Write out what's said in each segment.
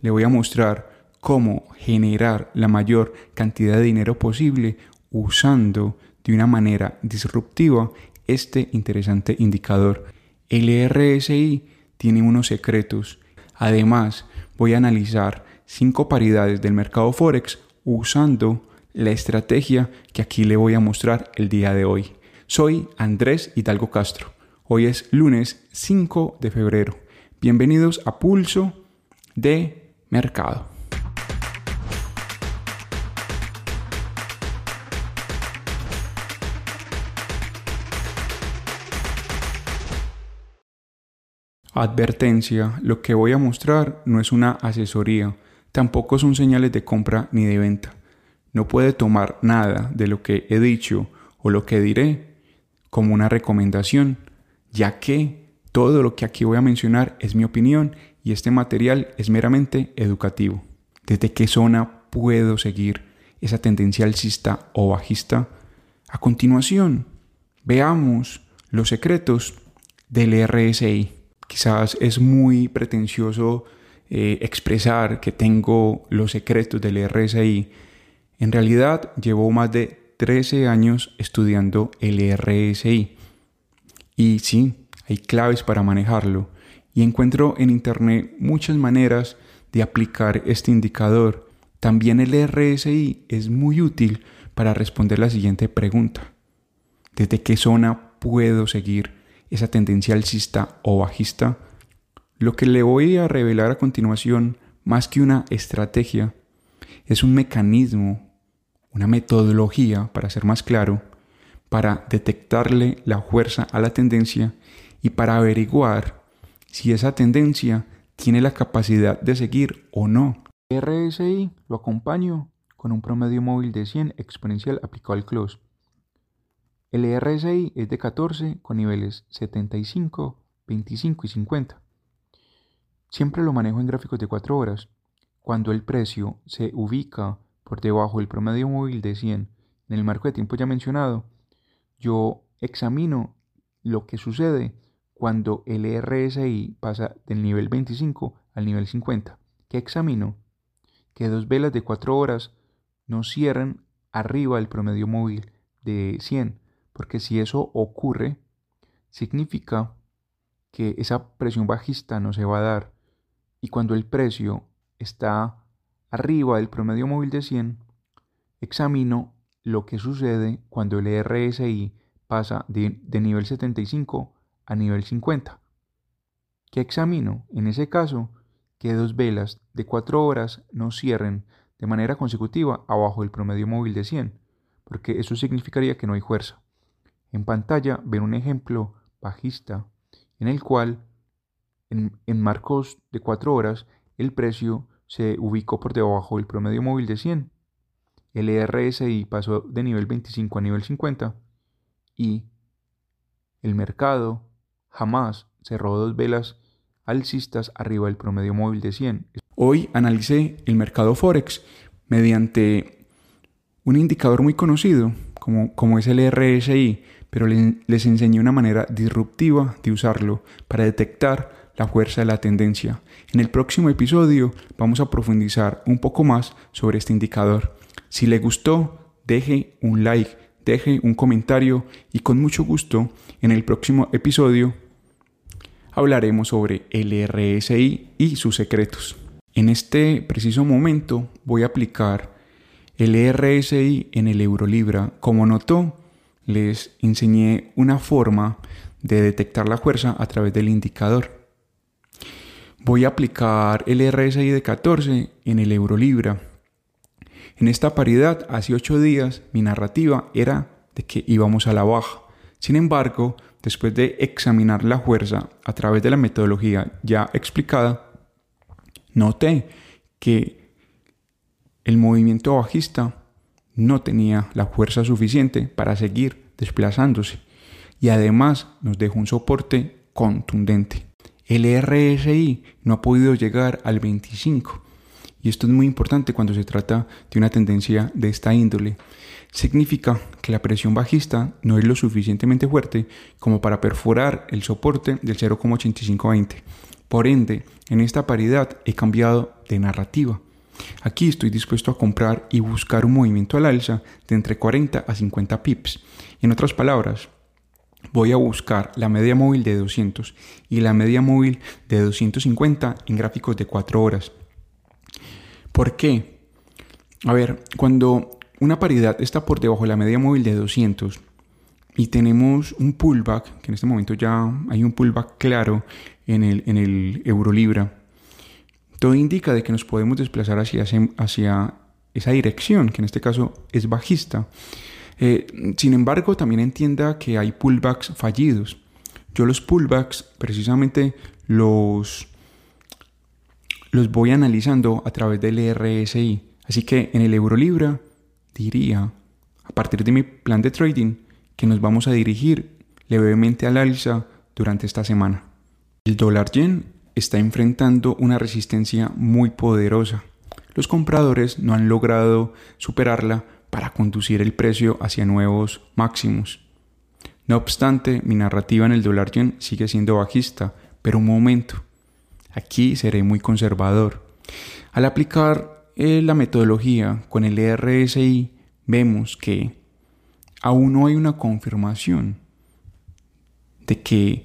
le voy a mostrar cómo generar la mayor cantidad de dinero posible usando de una manera disruptiva este interesante indicador. El RSI tiene unos secretos. Además, voy a analizar cinco paridades del mercado Forex usando la estrategia que aquí le voy a mostrar el día de hoy. Soy Andrés Hidalgo Castro. Hoy es lunes 5 de febrero. Bienvenidos a Pulso de Mercado. Advertencia, lo que voy a mostrar no es una asesoría, tampoco son señales de compra ni de venta. No puede tomar nada de lo que he dicho o lo que diré como una recomendación, ya que todo lo que aquí voy a mencionar es mi opinión y este material es meramente educativo. ¿Desde qué zona puedo seguir esa tendencia alcista o bajista? A continuación, veamos los secretos del RSI. Quizás es muy pretencioso eh, expresar que tengo los secretos del RSI. En realidad llevo más de 13 años estudiando el RSI. Y sí, hay claves para manejarlo. Y encuentro en Internet muchas maneras de aplicar este indicador. También el RSI es muy útil para responder la siguiente pregunta. ¿Desde qué zona puedo seguir esa tendencia alcista o bajista, lo que le voy a revelar a continuación, más que una estrategia, es un mecanismo, una metodología, para ser más claro, para detectarle la fuerza a la tendencia y para averiguar si esa tendencia tiene la capacidad de seguir o no. RSI lo acompaño con un promedio móvil de 100 exponencial aplicado al close. El RSI es de 14 con niveles 75, 25 y 50. Siempre lo manejo en gráficos de 4 horas. Cuando el precio se ubica por debajo del promedio móvil de 100 en el marco de tiempo ya mencionado, yo examino lo que sucede cuando el RSI pasa del nivel 25 al nivel 50. ¿Qué examino? Que dos velas de 4 horas no cierren arriba del promedio móvil de 100 porque si eso ocurre, significa que esa presión bajista no se va a dar. Y cuando el precio está arriba del promedio móvil de 100, examino lo que sucede cuando el RSI pasa de, de nivel 75 a nivel 50. ¿Qué examino? En ese caso, que dos velas de 4 horas no cierren de manera consecutiva abajo del promedio móvil de 100, porque eso significaría que no hay fuerza. En pantalla ven un ejemplo bajista en el cual en, marcos de 4 horas el precio se ubicó por debajo del promedio móvil de 100. El RSI pasó de nivel 25 a nivel 50 y el mercado jamás cerró dos velas alcistas arriba del promedio móvil de 100. Hoy analicé el mercado Forex mediante un indicador muy conocido como, como es el RSI pero les enseñé una manera disruptiva de usarlo para detectar la fuerza de la tendencia. En el próximo episodio vamos a profundizar un poco más sobre este indicador. Si le gustó, deje un like, deje un comentario y con mucho gusto en el próximo episodio hablaremos sobre el RSI y sus secretos. En este preciso momento voy a aplicar el RSI en el Eurolibra. Como notó, les enseñé una forma de detectar la fuerza a través del indicador. Voy a aplicar el RSI de 14 en el euro libra. En esta paridad, hace 8 días, mi narrativa era de que íbamos a la baja. Sin embargo, después de examinar la fuerza a través de la metodología ya explicada, noté que el movimiento bajista no tenía la fuerza suficiente para seguir desplazándose y además nos dejó un soporte contundente. El RSI no ha podido llegar al 25 y esto es muy importante cuando se trata de una tendencia de esta índole. Significa que la presión bajista no es lo suficientemente fuerte como para perforar el soporte del 0,8520. Por ende, en esta paridad he cambiado de narrativa. Aquí estoy dispuesto a comprar y buscar un movimiento al alza de entre 40 a 50 pips. En otras palabras, voy a buscar la media móvil de 200 y la media móvil de 250 en gráficos de 4 horas. ¿Por qué? A ver, cuando una paridad está por debajo de la media móvil de 200 y tenemos un pullback, que en este momento ya hay un pullback claro en el, en el euro libra, todo indica de que nos podemos desplazar hacia, hacia esa dirección, que en este caso es bajista. Eh, sin embargo, también entienda que hay pullbacks fallidos. Yo los pullbacks precisamente los, los voy analizando a través del RSI. Así que en el euro libra diría, a partir de mi plan de trading, que nos vamos a dirigir levemente al alza durante esta semana. El dólar yen está enfrentando una resistencia muy poderosa. Los compradores no han logrado superarla para conducir el precio hacia nuevos máximos. No obstante, mi narrativa en el dólar yen sigue siendo bajista, pero un momento. Aquí seré muy conservador. Al aplicar eh, la metodología con el RSI, vemos que aún no hay una confirmación de que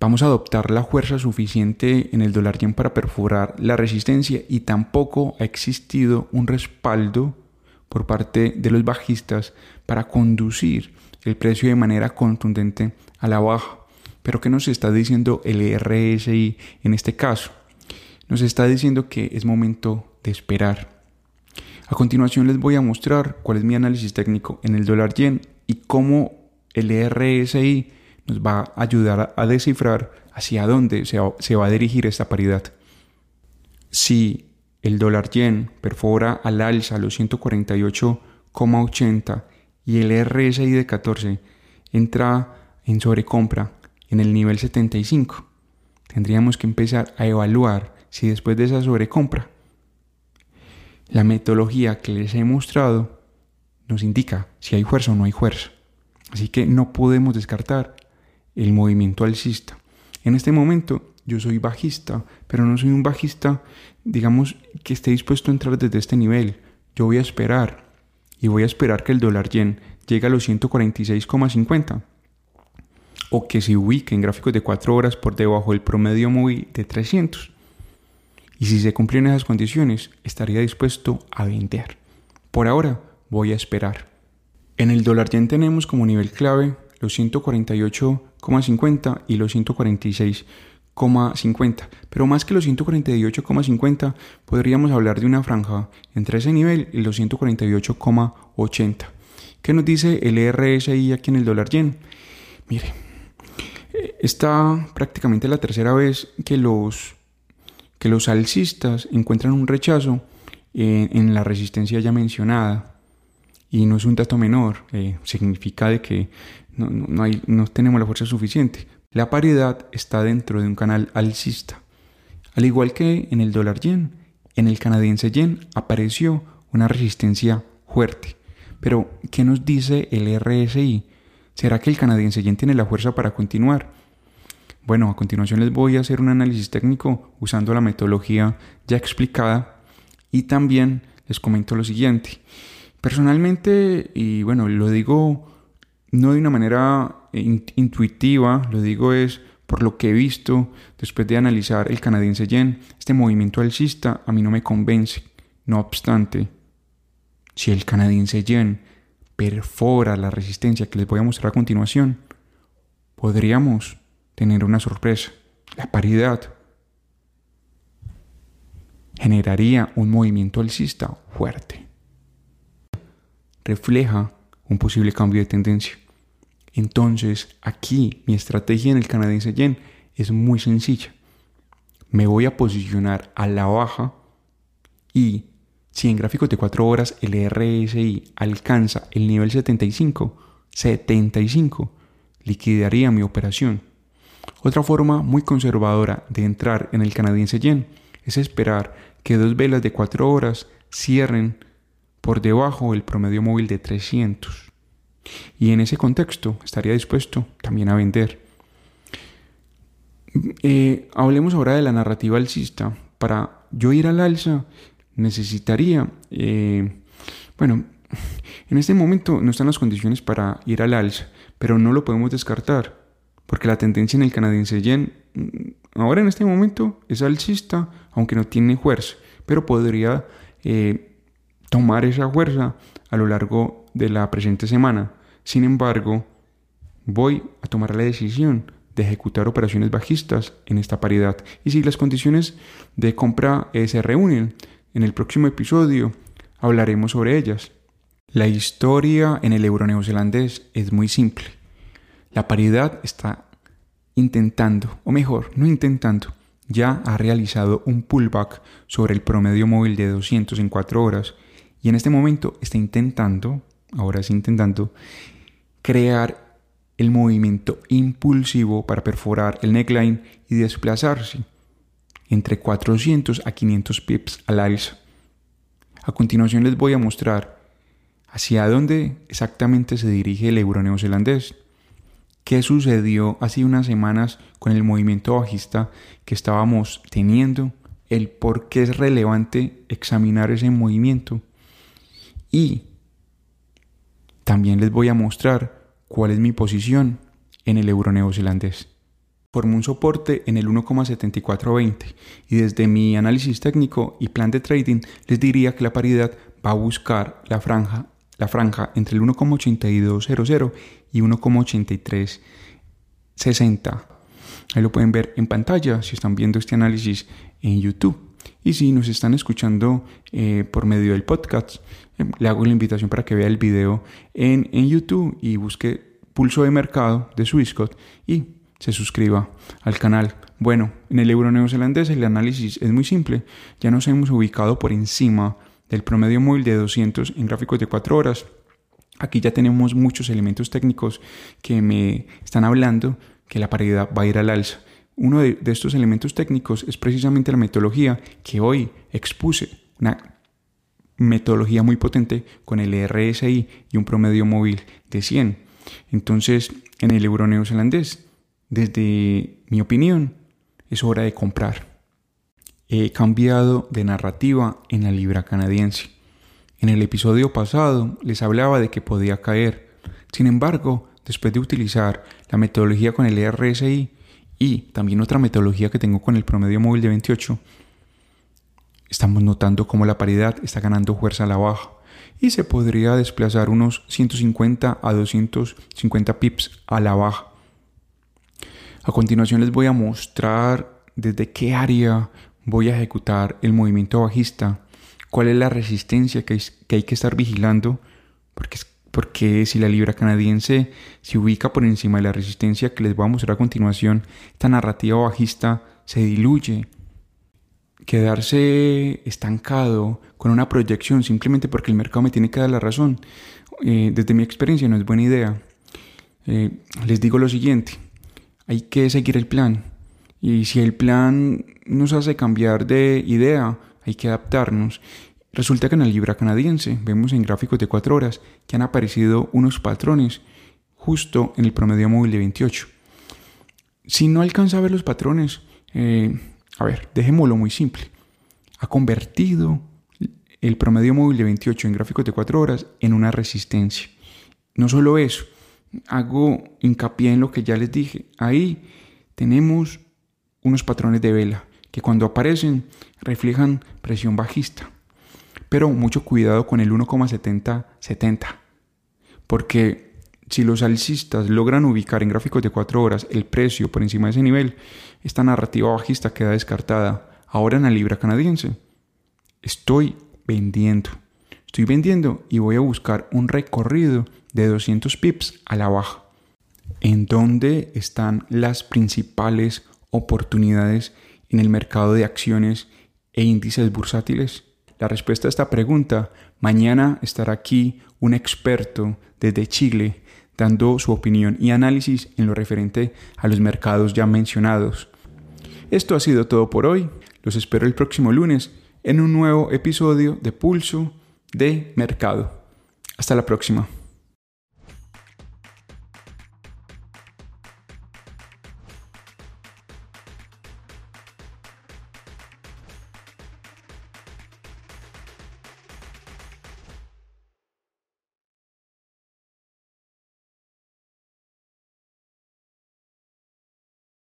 vamos a adoptar la fuerza suficiente en el dólar yen para perforar la resistencia y tampoco ha existido un respaldo por parte de los bajistas para conducir el precio de manera contundente a la baja. Pero ¿qué nos está diciendo el RSI en este caso? Nos está diciendo que es momento de esperar. A continuación les voy a mostrar cuál es mi análisis técnico en el dólar yen y cómo el RSI nos va a ayudar a descifrar hacia dónde se va, a dirigir esta paridad. Si el dólar yen perfora al alza los 148,80 y el RSI de 14 entra en sobrecompra en el nivel 75, tendríamos que empezar a evaluar si después de esa sobrecompra la metodología que les he mostrado nos indica si hay fuerza o no hay fuerza. Así que no podemos descartar el movimiento alcista. En este momento yo soy bajista, pero no soy un bajista, digamos, que esté dispuesto a entrar desde este nivel. Yo voy a esperar y voy a esperar que el dólar yen llegue a los 146,50 o que se ubique en gráficos de 4 horas por debajo del promedio móvil de 300. Y si se cumplen esas condiciones, estaría dispuesto a vender. Por ahora, voy a esperar. En el dólar yen tenemos como nivel clave los 148,50 y los 146,50. Pero más que los 148,50, podríamos hablar de una franja entre ese nivel y los 148,80. ¿Qué nos dice el RSI aquí en el dólar yen? Mire, está prácticamente la tercera vez que los, que los alcistas encuentran un rechazo en, en la resistencia ya mencionada y no es un dato menor, eh, significa de que no, no, hay, no tenemos la fuerza suficiente. La paridad está dentro de un canal alcista. Al igual que en el dólar yen, en el canadiense yen apareció una resistencia fuerte. Pero, ¿qué nos dice el RSI? ¿Será que el canadiense yen tiene la fuerza para continuar? Bueno, a continuación les voy a hacer un análisis técnico usando la metodología ya explicada y también les comento lo siguiente. Personalmente, y bueno, lo digo no de una manera intuitiva, lo digo es por lo que he visto después de analizar el canadiense yen, este movimiento alcista a mí no me convence. No obstante, si el canadiense yen perfora la resistencia que les voy a mostrar a continuación, podríamos tener una sorpresa. La paridad generaría un movimiento alcista fuerte refleja un posible cambio de tendencia. Entonces, aquí mi estrategia en el canadiense yen es muy sencilla. Me voy a posicionar a la baja y si en gráficos de 4 horas el RSI alcanza el nivel 75, 75, liquidaría mi operación. Otra forma muy conservadora de entrar en el canadiense yen es esperar que dos velas de 4 horas cierren por debajo del promedio móvil de 300. Y en ese contexto estaría dispuesto también a vender. Eh, hablemos ahora de la narrativa alcista. Para yo ir al alza necesitaría, eh, bueno, en este momento no están las condiciones para ir al alza, pero no lo podemos descartar, porque la tendencia en el canadiense yen mm, ahora en este momento es alcista, aunque no tiene fuerza, pero podría eh, tomar esa fuerza a lo largo de la presente semana. Sin embargo, voy a tomar la decisión de ejecutar operaciones bajistas en esta paridad. Y si las condiciones de compra eh, se reúnen, en el próximo episodio hablaremos sobre ellas. La historia en el euro neozelandés es muy simple. La paridad está intentando, o mejor, no intentando, ya ha realizado un pullback sobre el promedio móvil de 200 en 4 horas y en este momento está intentando, ahora sí intentando, crear el movimiento impulsivo para perforar el neckline y desplazarse entre 400 a 500 pips al alza. A continuación les voy a mostrar hacia dónde exactamente se dirige el euro neozelandés, qué sucedió hace unas semanas con el movimiento bajista que estábamos teniendo, el por qué es relevante examinar ese movimiento y también les voy a mostrar cuál es mi posición en el euro neozelandés. Formo un soporte en el 1,7420 y desde mi análisis técnico y plan de trading les diría que la paridad va a buscar la franja, la franja entre el 1,8200 y 1,8360. Ahí lo pueden ver en pantalla si están viendo este análisis en YouTube. Y si nos están escuchando eh, por medio del podcast, eh, le hago la invitación para que vea el video en, en YouTube y busque pulso de mercado de Swissquote y se suscriba al canal. Bueno, en el euro neozelandés el análisis es muy simple. Ya nos hemos ubicado por encima del promedio móvil de 200 en gráficos de 4 horas. Aquí ya tenemos muchos elementos técnicos que me están hablando que la paridad va a ir al alza. Uno de, estos elementos técnicos es precisamente la metodología que hoy expuse, una metodología muy potente con el RSI y un promedio móvil de 100. Entonces, en el euro neozelandés, desde mi opinión, es hora de comprar. He cambiado de narrativa en la libra canadiense. En el episodio pasado les hablaba de que podía caer. Sin embargo, después de utilizar la metodología con el RSI, y también otra metodología que tengo con el promedio móvil de 28, estamos notando cómo la paridad está ganando fuerza a la baja y se podría desplazar unos 150 a 250 pips a la baja. A continuación les voy a mostrar desde qué área voy a ejecutar el movimiento bajista, cuál es la resistencia que hay que, estar vigilando, porque porque si la libra canadiense se ubica por encima de la resistencia que les voy a mostrar a continuación, esta narrativa bajista se diluye. Quedarse estancado con una proyección simplemente porque el mercado me tiene que dar la razón, eh, desde mi experiencia no es buena idea. Eh, les digo lo siguiente, hay que seguir el plan. Y si el plan nos hace cambiar de idea, hay que adaptarnos. Resulta que en la libra canadiense vemos en gráficos de 4 horas que han aparecido unos patrones justo en el promedio móvil de 28. Si no alcanza a ver los patrones, eh, a ver, dejémoslo muy simple. Ha convertido el promedio móvil de 28 en gráficos de 4 horas en una resistencia. No solo eso, hago hincapié en lo que ya les dije. Ahí tenemos unos patrones de vela que cuando aparecen reflejan presión bajista. Pero mucho cuidado con el 1,7070, porque si los alcistas logran ubicar en gráficos de 4 horas el precio por encima de ese nivel, esta narrativa bajista queda descartada. Ahora en la libra canadiense, estoy vendiendo. Estoy vendiendo y voy a buscar un recorrido de 200 pips a la baja. ¿En dónde están las principales oportunidades en el mercado de acciones e índices bursátiles? la respuesta a esta pregunta, mañana estará aquí un experto desde Chile dando su opinión y análisis en lo referente a los mercados ya mencionados. Esto ha sido todo por hoy. Los espero el próximo lunes en un nuevo episodio de Pulso de Mercado. Hasta la próxima.